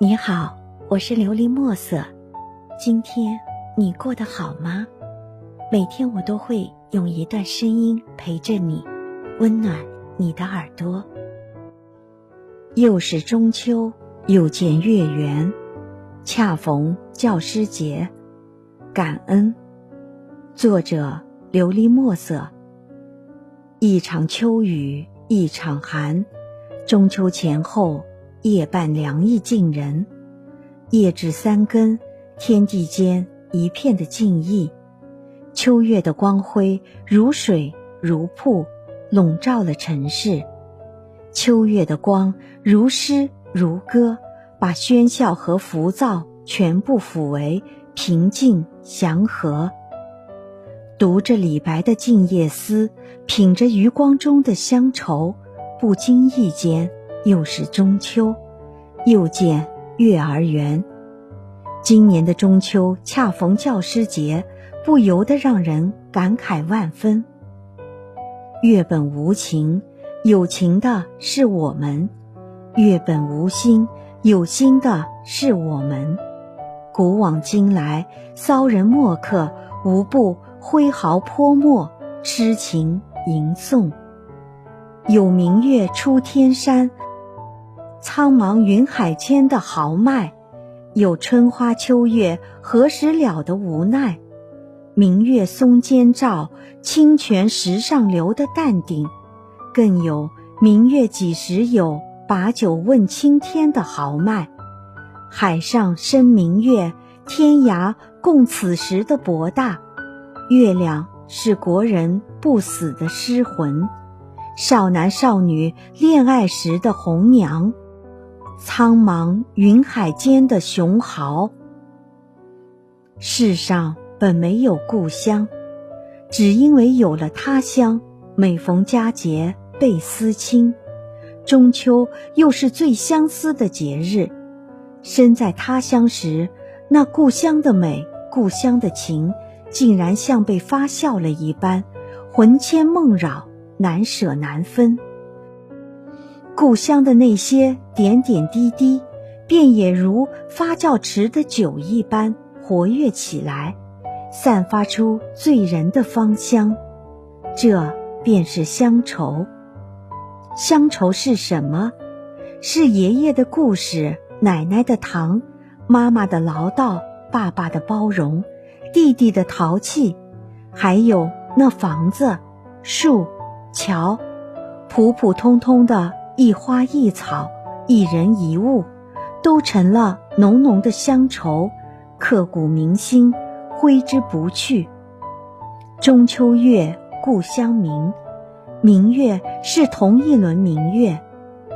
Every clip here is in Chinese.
你好，我是琉璃墨色。今天你过得好吗？每天我都会用一段声音陪着你，温暖你的耳朵。又是中秋，又见月圆，恰逢教师节，感恩。作者：琉璃墨色。一场秋雨一场寒，中秋前后。夜半凉意近人，夜至三更，天地间一片的静谧。秋月的光辉如水如瀑，笼罩了城市。秋月的光如诗如歌，把喧嚣和浮躁全部抚为平静祥和。读着李白的《静夜思》，品着余光中的乡愁，不经意间。又是中秋，又见月儿圆。今年的中秋恰逢教师节，不由得让人感慨万分。月本无情，有情的是我们；月本无心，有心的是我们。古往今来，骚人墨客无不挥毫泼墨，痴情吟诵。有明月出天山。苍茫云海间的豪迈，有春花秋月何时了的无奈；明月松间照，清泉石上流的淡定，更有明月几时有，把酒问青天的豪迈。海上生明月，天涯共此时的博大。月亮是国人不死的诗魂，少男少女恋爱时的红娘。苍茫云海间的雄豪。世上本没有故乡，只因为有了他乡。每逢佳节倍思亲，中秋又是最相思的节日。身在他乡时，那故乡的美、故乡的情，竟然像被发酵了一般，魂牵梦绕，难舍难分。故乡的那些点点滴滴，便也如发酵池的酒一般活跃起来，散发出醉人的芳香。这便是乡愁。乡愁是什么？是爷爷的故事，奶奶的糖，妈妈的唠叨，爸爸的包容，弟弟的淘气，还有那房子、树、桥，普普通通的。一花一草，一人一物，都成了浓浓的乡愁，刻骨铭心，挥之不去。中秋月，故乡明，明月是同一轮明月，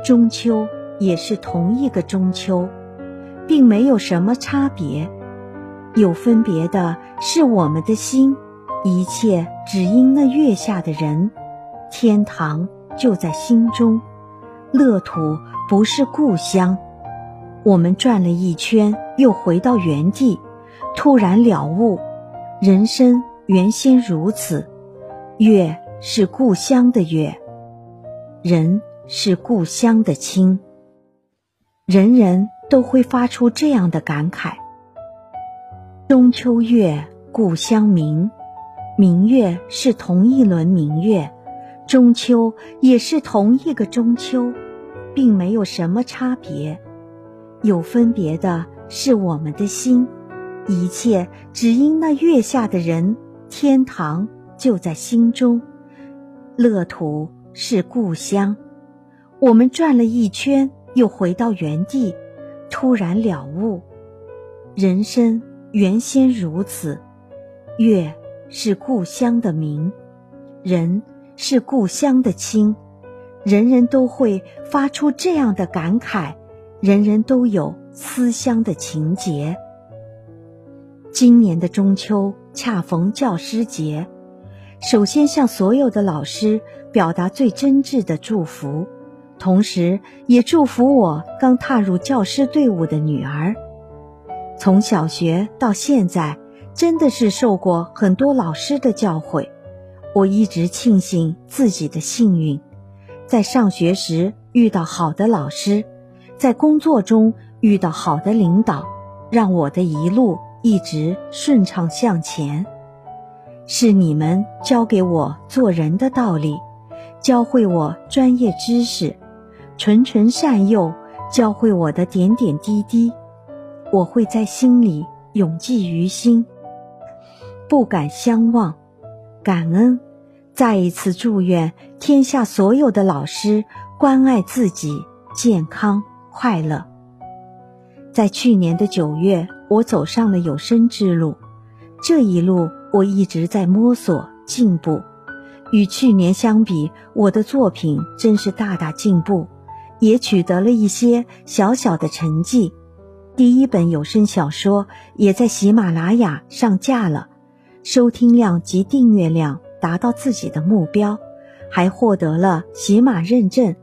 中秋也是同一个中秋，并没有什么差别。有分别的是我们的心，一切只因那月下的人，天堂就在心中。乐土不是故乡，我们转了一圈，又回到原地，突然了悟，人生原先如此。月是故乡的月，人是故乡的亲，人人都会发出这样的感慨：中秋月，故乡明，明月是同一轮明月。中秋也是同一个中秋，并没有什么差别。有分别的是我们的心，一切只因那月下的人，天堂就在心中，乐土是故乡。我们转了一圈，又回到原地，突然了悟：人生原先如此。月是故乡的明，人。是故乡的亲，人人都会发出这样的感慨，人人都有思乡的情结。今年的中秋恰逢教师节，首先向所有的老师表达最真挚的祝福，同时也祝福我刚踏入教师队伍的女儿。从小学到现在，真的是受过很多老师的教诲。我一直庆幸自己的幸运，在上学时遇到好的老师，在工作中遇到好的领导，让我的一路一直顺畅向前。是你们教给我做人的道理，教会我专业知识，纯纯善诱，教会我的点点滴滴，我会在心里永记于心，不敢相忘，感恩。再一次祝愿天下所有的老师关爱自己，健康快乐。在去年的九月，我走上了有声之路，这一路我一直在摸索进步。与去年相比，我的作品真是大大进步，也取得了一些小小的成绩。第一本有声小说也在喜马拉雅上架了，收听量及订阅量。达到自己的目标，还获得了喜马认证，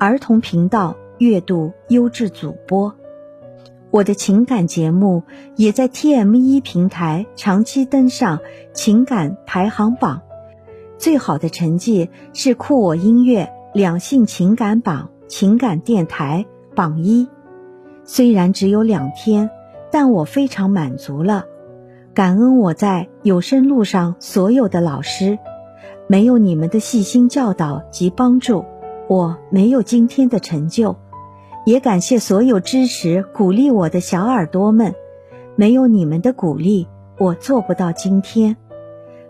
儿童频道月度优质主播。我的情感节目也在 TME 平台长期登上情感排行榜，最好的成绩是酷我音乐两性情感榜情感电台榜一。虽然只有两天，但我非常满足了。感恩我在有声路上所有的老师，没有你们的细心教导及帮助，我没有今天的成就。也感谢所有支持鼓励我的小耳朵们，没有你们的鼓励，我做不到今天。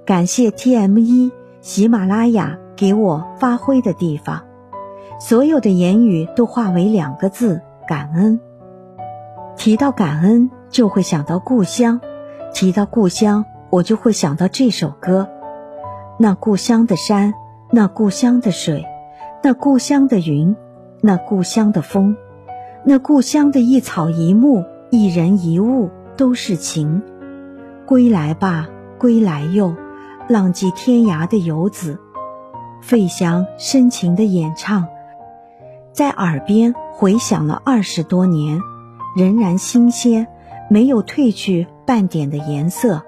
感谢 TME 喜马拉雅给我发挥的地方，所有的言语都化为两个字：感恩。提到感恩，就会想到故乡。提到故乡，我就会想到这首歌。那故乡的山，那故乡的水，那故乡的云，那故乡的风，那故乡的一草一木、一人一物都是情。归来吧，归来哟，浪迹天涯的游子。费翔深情的演唱，在耳边回响了二十多年，仍然新鲜，没有褪去。半点的颜色，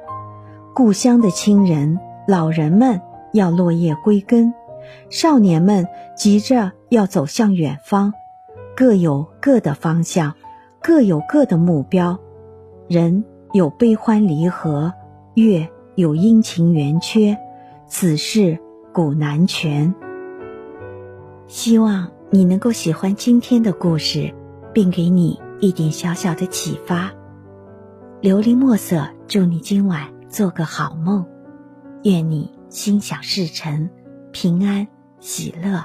故乡的亲人、老人们要落叶归根，少年们急着要走向远方，各有各的方向，各有各的目标。人有悲欢离合，月有阴晴圆缺，此事古难全。希望你能够喜欢今天的故事，并给你一点小小的启发。琉璃墨色，祝你今晚做个好梦，愿你心想事成，平安喜乐。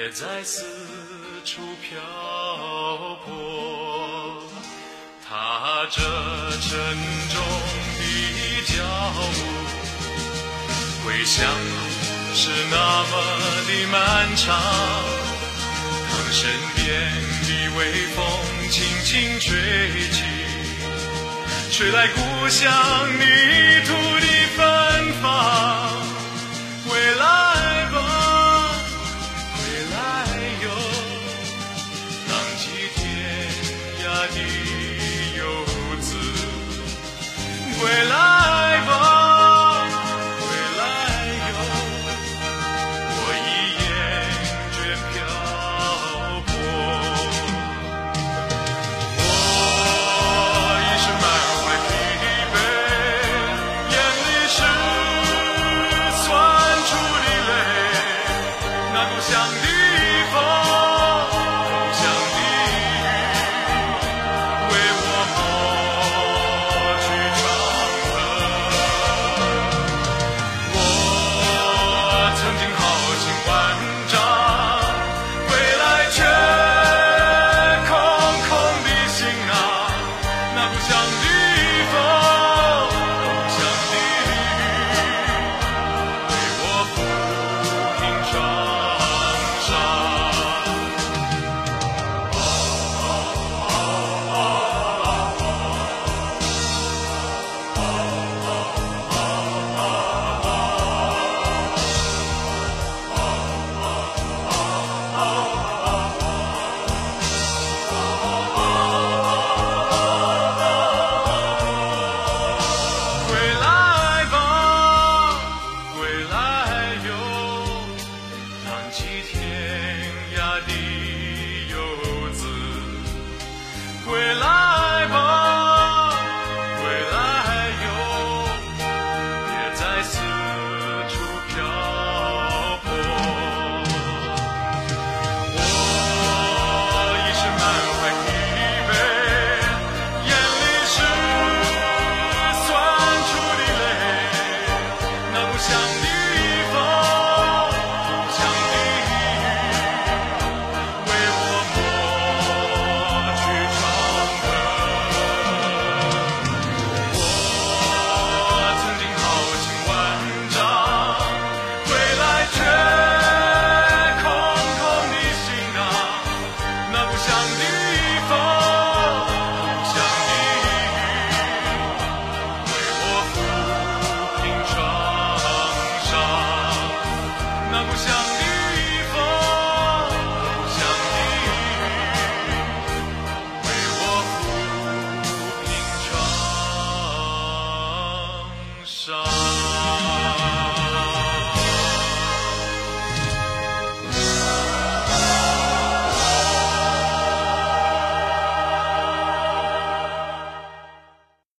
别再四处漂泊。踏着沉重的脚步，归乡路是那么的漫长。当身边的微风轻轻吹起。吹来故乡泥土的芬芳，归来回来。